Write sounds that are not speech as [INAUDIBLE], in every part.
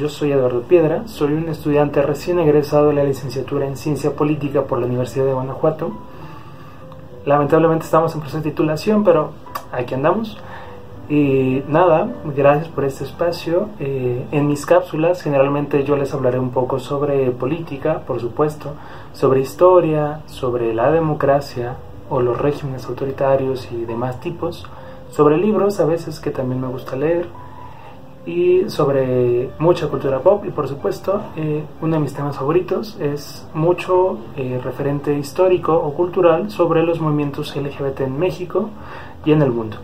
yo soy Eduardo Piedra, soy un estudiante recién egresado de la licenciatura en Ciencia Política por la Universidad de Guanajuato. Lamentablemente estamos en proceso de titulación, pero aquí andamos. Y nada, gracias por este espacio. Eh, en mis cápsulas generalmente yo les hablaré un poco sobre política, por supuesto, sobre historia, sobre la democracia o los regímenes autoritarios y demás tipos, sobre libros a veces que también me gusta leer y sobre mucha cultura pop y por supuesto eh, uno de mis temas favoritos es mucho eh, referente histórico o cultural sobre los movimientos LGBT en México y en el mundo.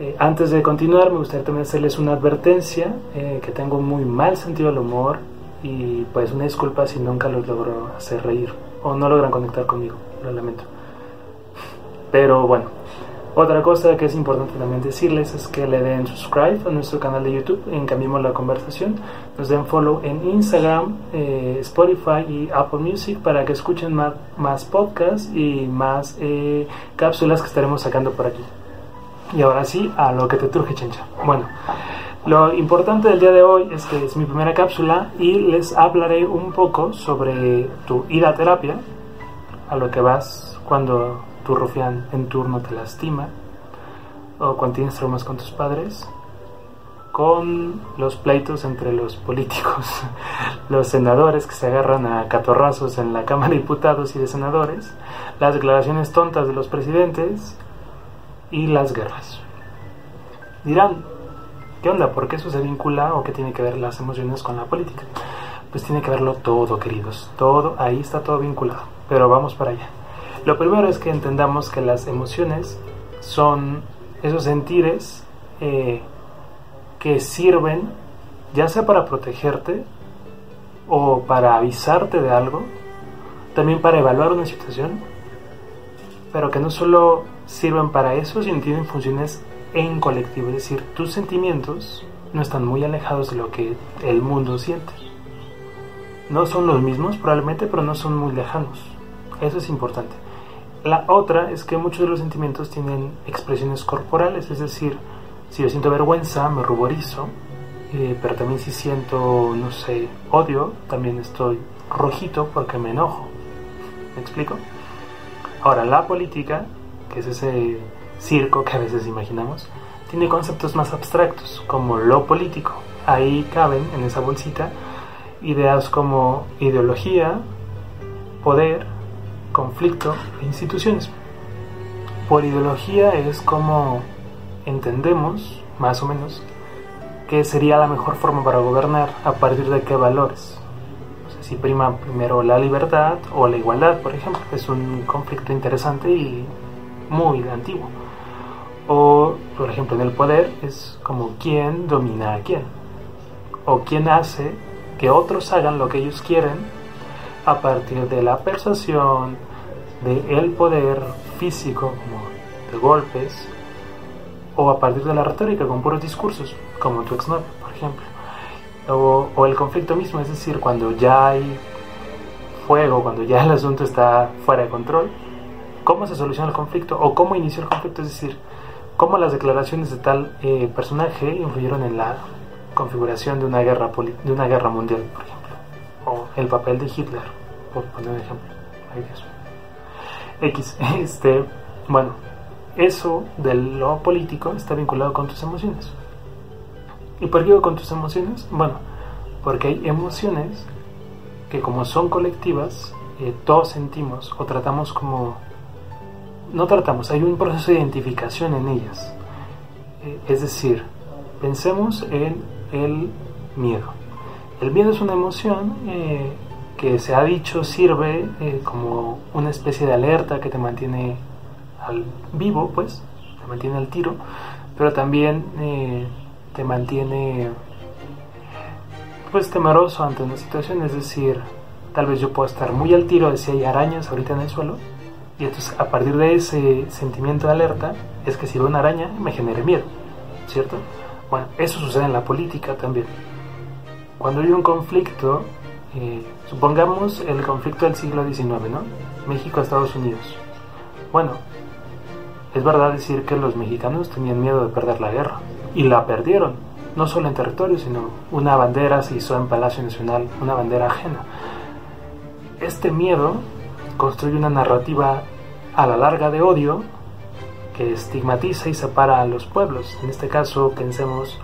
Eh, antes de continuar, me gustaría también hacerles una advertencia, eh, que tengo muy mal sentido del humor y pues una disculpa si nunca los logro hacer reír o no logran conectar conmigo, lo lamento. Pero bueno, otra cosa que es importante también decirles es que le den subscribe a nuestro canal de YouTube en Cambiemos la Conversación, nos den follow en Instagram, eh, Spotify y Apple Music para que escuchen más, más podcasts y más cápsulas que estaremos sacando por aquí. Y ahora sí, a lo que te truje, chencha. Bueno, lo importante del día de hoy es que es mi primera cápsula y les hablaré un poco sobre tu ida a terapia, a lo que vas cuando tu rufián en turno te lastima, o cuando tienes traumas con tus padres, con los pleitos entre los políticos, [LAUGHS] los senadores que se agarran a catorrazos en la Cámara de Diputados y de Senadores, las declaraciones tontas de los presidentes, y las guerras. Dirán, ¿qué onda? ¿Por qué eso se vincula o qué tiene que ver las emociones con la política? Pues tiene que verlo todo, queridos. Todo, ahí está todo vinculado. Pero vamos para allá. Lo primero es que entendamos que las emociones son esos sentires eh, que sirven ya sea para protegerte o para avisarte de algo, también para evaluar una situación, pero que no solo sirven para eso, sino tienen funciones en colectivo, es decir, tus sentimientos no están muy alejados de lo que el mundo siente. No son los mismos probablemente, pero no son muy lejanos. Eso es importante. La otra es que muchos de los sentimientos tienen expresiones corporales, es decir, si yo siento vergüenza, me ruborizo, eh, pero también si siento, no sé, odio, también estoy rojito porque me enojo. ¿Me explico? Ahora, la política que es ese circo que a veces imaginamos, tiene conceptos más abstractos, como lo político. Ahí caben en esa bolsita ideas como ideología, poder, conflicto e instituciones. Por ideología es como entendemos, más o menos, que sería la mejor forma para gobernar a partir de qué valores. si prima primero la libertad o la igualdad, por ejemplo. Es un conflicto interesante y muy antiguo. O, por ejemplo, en el poder es como quién domina a quién. O quién hace que otros hagan lo que ellos quieren a partir de la persuasión, de el poder físico, como de golpes, o a partir de la retórica, con puros discursos, como tu exnovio, por ejemplo. O, el conflicto mismo, es decir, cuando ya hay fuego, cuando ya el asunto está fuera de control, cómo se soluciona el conflicto o cómo inició el conflicto, es decir, cómo las declaraciones de tal eh, personaje influyeron en la configuración de una guerra de una guerra mundial, por ejemplo, el papel de Hitler, por poner un ejemplo. Ay Dios. X, [LAUGHS] este, bueno, eso de lo político está vinculado con tus emociones. ¿Y por qué con tus emociones? Bueno, porque hay emociones que como son colectivas, eh, todos sentimos o tratamos como no tratamos, hay un proceso de identificación en ellas. Eh, es decir, pensemos en el miedo. El miedo es una emoción eh, que se ha dicho sirve eh, como una especie de alerta que te mantiene al vivo, pues, te mantiene al tiro, pero también te mantiene pues temeroso ante una situación, es decir, tal vez yo puedo estar muy al tiro de si hay arañas ahorita en el suelo, y entonces a partir de ese sentimiento de alerta es que si veo una araña me genere miedo, ¿cierto? Bueno, eso sucede en la política también. Cuando hay un conflicto, eh, supongamos el conflicto del siglo XIX, ¿no? México-Estados Unidos. Bueno, es verdad decir que los mexicanos tenían miedo de perder la guerra y la perdieron. no solo en territorio, sino una bandera se hizo en Palacio Nacional, una bandera ajena. Este miedo construye una narrativa a la larga de odio que estigmatiza y separa a los pueblos. En este caso, pensemos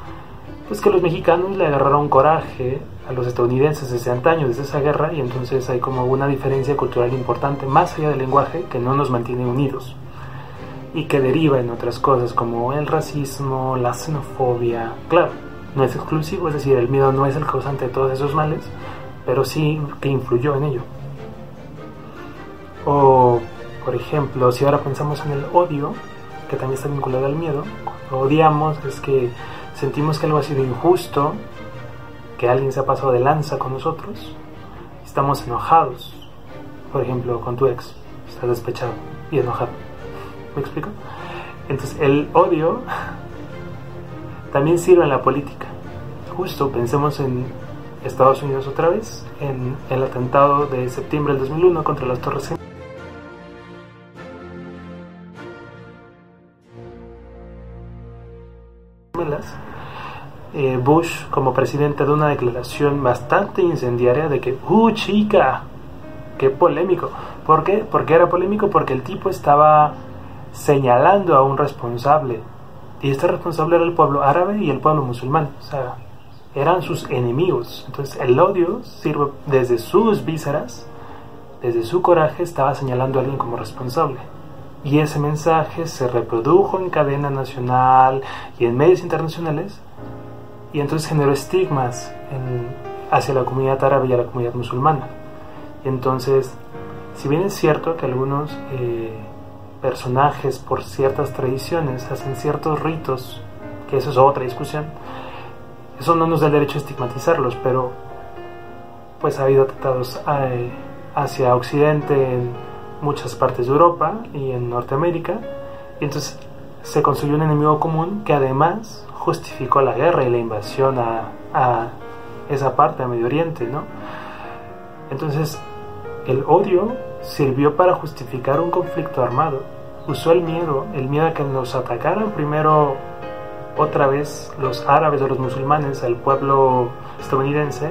pues que los mexicanos le agarraron coraje a los estadounidenses desde antaño, desde esa guerra, y entonces hay como una diferencia cultural importante, más allá del lenguaje, que no nos mantiene unidos y que deriva en otras cosas como el racismo, la xenofobia. Claro, no es exclusivo, es decir, el miedo no es el causante de todos esos males, pero sí que influyó en ello. O, por ejemplo, si ahora pensamos en el odio, que también está vinculado al miedo, cuando odiamos es que sentimos que algo ha sido injusto, que alguien se ha pasado de lanza con nosotros, estamos enojados, por ejemplo, con tu ex, estás despechado y enojado ¿Me explico? Entonces, el odio [LAUGHS] también sirve en la política. Justo pensemos en Estados Unidos otra vez, en el atentado de septiembre del 2001 contra las Torres Gemelas. Eh, Bush como presidente de una declaración bastante incendiaria de que, ¡uh, chica! ¡Qué polémico! ¿Por qué? Porque era polémico porque el tipo estaba señalando a un responsable. Y este responsable era el pueblo árabe y el pueblo musulmán. O sea, eran sus enemigos. Entonces el odio sirve desde sus vísceras, desde su coraje, estaba señalando a alguien como responsable. Y ese mensaje se reprodujo en cadena nacional y en medios internacionales y entonces generó estigmas hacia la comunidad árabe y a la comunidad musulmana. Y entonces, si bien es cierto que algunos eh, personajes por ciertas tradiciones hacen ciertos ritos, que eso es otra discusión, eso no nos da el derecho a estigmatizarlos, pero pues ha habido tratados eh, hacia Occidente en muchas partes de Europa y en Norteamérica, y entonces se construyó un enemigo común que además justificó la guerra y la invasión a, esa parte, a Medio Oriente, ¿no? Entonces, el odio sirvió para justificar un conflicto armado. Usó el miedo, el miedo a que nos atacaran primero otra vez los árabes o los musulmanes al pueblo estadounidense.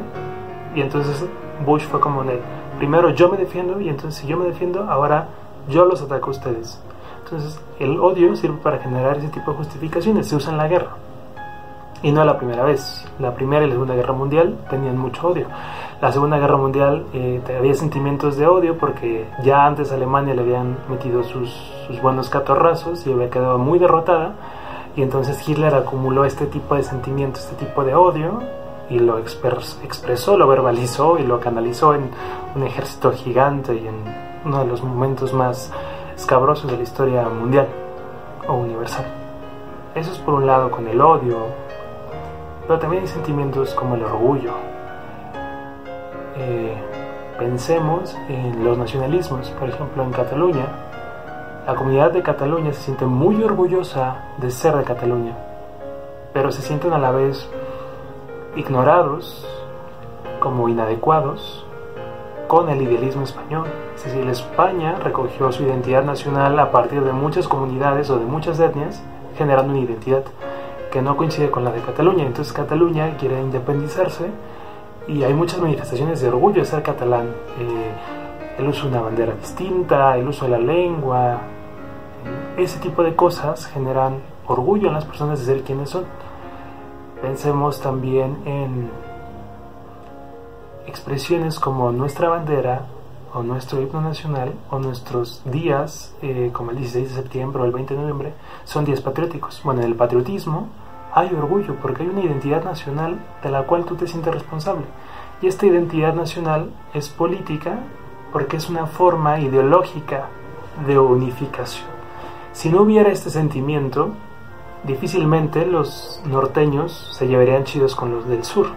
Y entonces Bush fue como de primero yo me defiendo y entonces si yo me defiendo ahora yo los ataco a ustedes entonces el odio sirve para generar ese tipo de justificaciones. Se usa en la guerra y no la primera vez. La Primera y la Segunda Guerra Mundial tenían mucho odio. La Segunda Guerra Mundial eh, había sentimientos de odio porque ya antes Alemania le habían metido sus, sus buenos catorrazos y había quedado muy derrotada. Y entonces Hitler acumuló este tipo de sentimientos, este tipo de odio y lo expresó, lo verbalizó y lo canalizó en un ejército gigante y en uno de los momentos más escabrosos de la historia mundial o universal. Eso es por un lado con el odio, pero también hay sentimientos como el orgullo. Eh, pensemos en los nacionalismos, por ejemplo en Cataluña. La comunidad de Cataluña se siente muy orgullosa de ser de Cataluña, pero se sienten a la vez ignorados como inadecuados con el idealismo español. Es decir, España recogió su identidad nacional a partir de muchas comunidades o de muchas etnias, generando una identidad que no coincide con la de Cataluña. Entonces Cataluña quiere independizarse y hay muchas manifestaciones de orgullo de ser catalán. Eh, el uso de una bandera distinta, el uso de la lengua, ese tipo de cosas generan orgullo en las personas de ser quienes son. Pensemos también en expresiones como nuestra bandera o nuestro himno nacional o nuestros días, eh, como el 16 de septiembre o el 20 de noviembre, son días patrióticos. Bueno, en el patriotismo hay orgullo porque hay una identidad nacional de la cual tú te sientes responsable. Y esta identidad nacional es política porque es una forma ideológica de unificación. Si no hubiera este sentimiento, difícilmente los norteños se llevarían chidos con los del sur.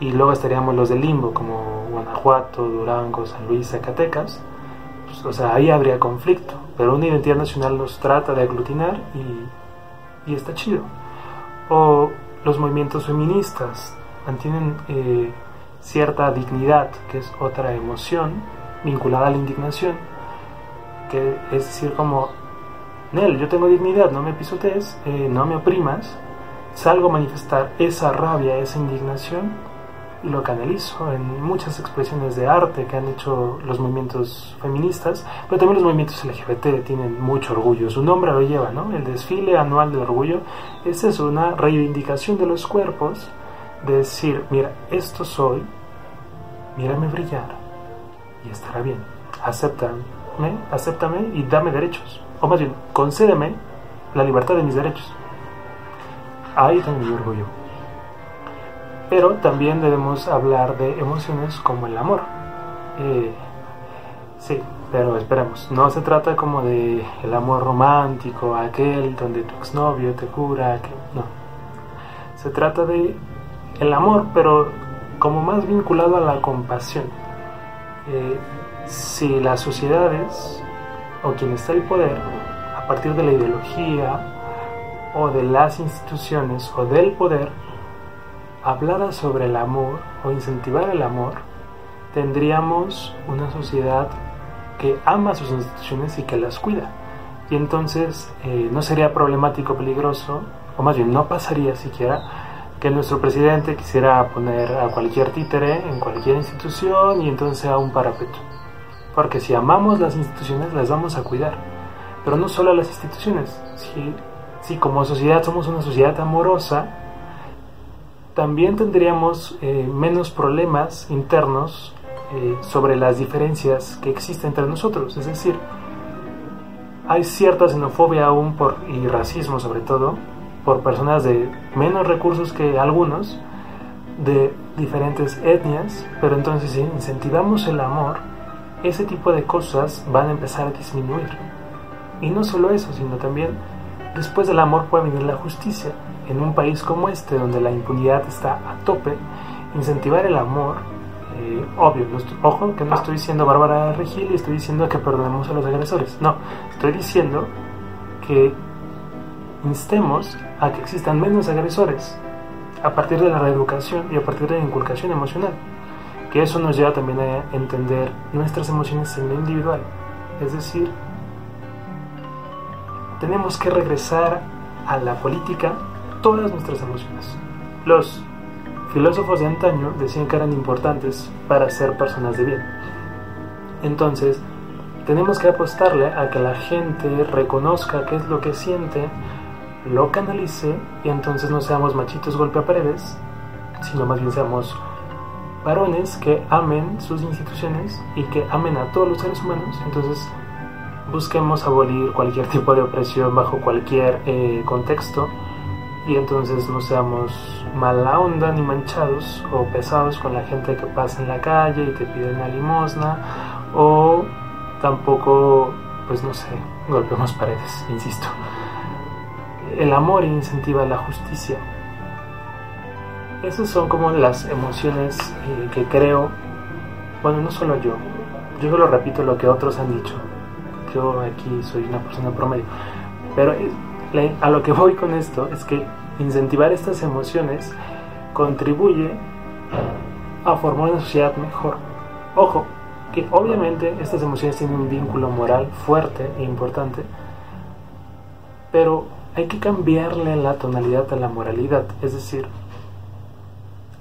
Y luego estaríamos los del limbo, como Guanajuato, Durango, San Luis, Zacatecas. Pues, o sea, ahí habría conflicto. Pero una identidad nacional nos trata de aglutinar y, y está chido o los movimientos feministas mantienen eh, cierta dignidad, que es otra emoción vinculada a la indignación, que es decir como, Nel, yo tengo dignidad, no me pisotees, eh, no me oprimas, salgo a manifestar esa rabia, esa indignación lo canalizo en muchas expresiones de arte que han hecho los movimientos feministas, pero también los movimientos LGBT tienen mucho orgullo, su nombre lo lleva, ¿no? El desfile anual del orgullo es eso, una reivindicación de los cuerpos, de decir, mira, esto soy, mírame brillar y estará bien, acéptame, acéptame y dame derechos, o más bien, concédeme la libertad de mis derechos. Ahí tengo mi orgullo. Pero también debemos hablar de emociones como el amor. Eh, sí, pero esperemos, no se trata como de el amor romántico, aquel donde tu exnovio te cura, que no. Se trata de el amor, pero como más vinculado a la compasión. Eh, si las sociedades o quien está el poder, a partir de la ideología o de las instituciones o del poder, hablara sobre el amor o incentivar el amor, tendríamos una sociedad que ama sus instituciones y que las cuida. Y entonces eh, no sería problemático, peligroso, o más bien no pasaría siquiera que nuestro presidente quisiera poner a cualquier títere en cualquier institución y entonces sea un parapeto. Porque si amamos las instituciones, las vamos a cuidar. Pero no solo a las instituciones. Si, si como sociedad somos una sociedad amorosa, también tendríamos eh, menos problemas internos eh, sobre las diferencias que existen entre nosotros. Es decir, hay cierta xenofobia aún por, y racismo sobre todo por personas de menos recursos que algunos, de diferentes etnias, pero entonces si incentivamos el amor, ese tipo de cosas van a empezar a disminuir. Y no solo eso, sino también después del amor puede venir la justicia. En un país como este, donde la impunidad está a tope, incentivar el amor, eh, obvio, ojo que no estoy diciendo Bárbara Regil y estoy diciendo que perdonemos a los agresores, no, estoy diciendo que instemos a que existan menos agresores a partir de la reeducación y a partir de la inculcación emocional que eso nos lleva también a entender nuestras emociones en lo individual. Es decir, tenemos que regresar a la política todas nuestras emociones. Los filósofos de antaño decían que eran importantes para ser personas de bien. Entonces, tenemos que apostarle a que la gente reconozca qué es lo que siente, lo canalice y entonces no seamos machitos golpe a paredes, sino más bien seamos varones que amen sus instituciones y que amen a todos los seres humanos. Entonces, busquemos abolir cualquier tipo de opresión bajo cualquier eh, contexto y entonces no seamos mala onda ni manchados o pesados con la gente que pasa en la calle y te pide una limosna o tampoco, pues no sé, golpeemos paredes, insisto. El amor incentiva la justicia esas son como las emociones eh, que creo, bueno, no solo yo, yo solo repito lo que otros han dicho, yo aquí soy una persona promedio, pero eh, a lo que voy con esto es que incentivar estas emociones contribuye a formar una sociedad mejor. Ojo, que obviamente estas emociones tienen un vínculo moral fuerte e importante, pero hay que cambiarle la tonalidad a la moralidad, es decir,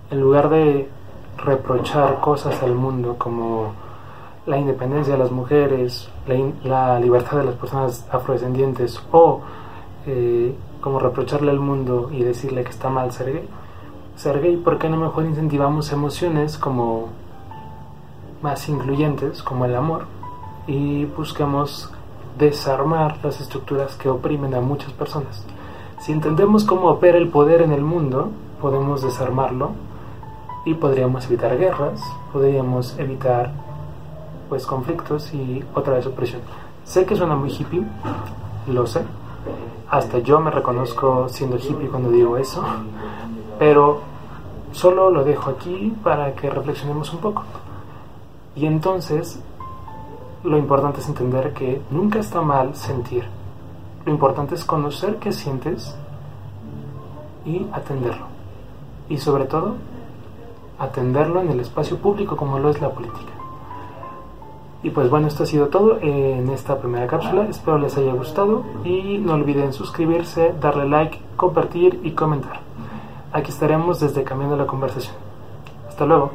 en lugar de reprochar cosas al mundo como la independencia de las mujeres, la, libertad de las personas afrodescendientes o eh, como reprocharle al mundo y decirle que está mal ser gay, ser gay, ¿por qué no mejor incentivamos emociones como más incluyentes, como el amor, y buscamos desarmar las estructuras que oprimen a muchas personas? Si entendemos cómo opera el poder en el mundo, podemos desarmarlo y podríamos evitar guerras, podríamos evitar pues conflictos y otra vez opresión. Sé que suena muy hippie, lo sé. Hasta yo me reconozco siendo hippie cuando digo eso, pero solo lo dejo aquí para que reflexionemos un poco. Y entonces, lo importante es entender que nunca está mal sentir. Lo importante es conocer qué sientes y atenderlo. Y sobre todo, atenderlo en el espacio público como lo es la política. Y pues bueno, esto ha sido todo en esta primera cápsula. Espero les haya gustado y no olviden suscribirse, darle like, compartir y comentar. Aquí estaremos desde Cambiando la Conversación. Hasta luego.